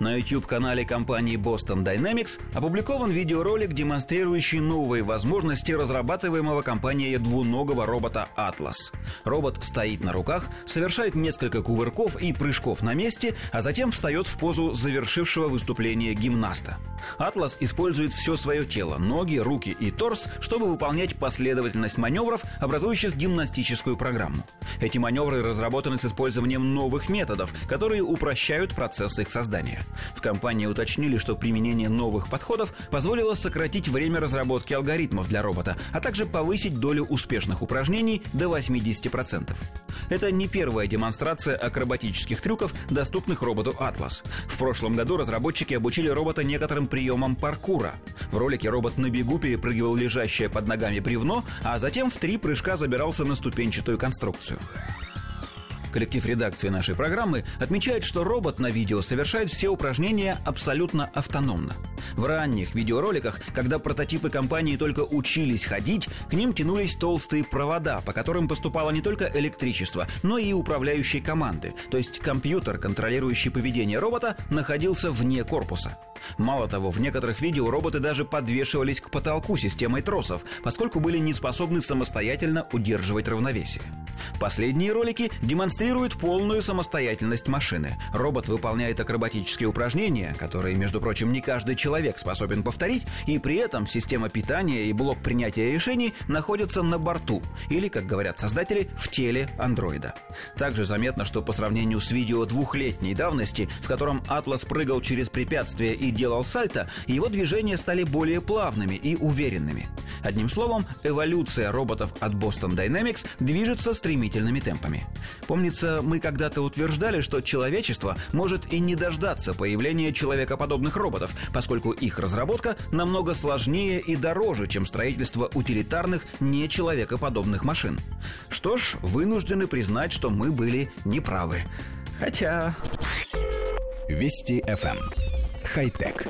На YouTube-канале компании Boston Dynamics опубликован видеоролик, демонстрирующий новые возможности разрабатываемого компанией двуногого робота Atlas. Робот стоит на руках, совершает несколько кувырков и прыжков на месте, а затем встает в позу завершившего выступление гимнаста. Atlas использует все свое тело, ноги, руки и торс, чтобы выполнять последовательность маневров, образующих гимнастическую программу. Эти маневры разработаны с использованием новых методов, которые упрощают процесс их создания. В компании уточнили, что применение новых подходов позволило сократить время разработки алгоритмов для робота, а также повысить долю успешных упражнений до 80%. Это не первая демонстрация акробатических трюков, доступных роботу Atlas. В прошлом году разработчики обучили робота некоторым приемам паркура. В ролике робот на бегу перепрыгивал лежащее под ногами бревно, а затем в три прыжка забирался на ступенчатую конструкцию. Коллектив редакции нашей программы отмечает, что робот на видео совершает все упражнения абсолютно автономно. В ранних видеороликах, когда прототипы компании только учились ходить, к ним тянулись толстые провода, по которым поступало не только электричество, но и управляющие команды, то есть компьютер, контролирующий поведение робота, находился вне корпуса. Мало того, в некоторых видео роботы даже подвешивались к потолку системой тросов, поскольку были не способны самостоятельно удерживать равновесие. Последние ролики демонстрируют полную самостоятельность машины. Робот выполняет акробатические упражнения, которые, между прочим, не каждый человек способен повторить, и при этом система питания и блок принятия решений находятся на борту, или, как говорят создатели, в теле андроида. Также заметно, что по сравнению с видео двухлетней давности, в котором Атлас прыгал через препятствия и делал сальто, его движения стали более плавными и уверенными. Одним словом, эволюция роботов от Boston Dynamics движется стремительными темпами. Помнится, мы когда-то утверждали, что человечество может и не дождаться появления человекоподобных роботов, поскольку их разработка намного сложнее и дороже, чем строительство утилитарных нечеловекоподобных машин. Что ж, вынуждены признать, что мы были неправы. Хотя... Вести FM. Хай-тек.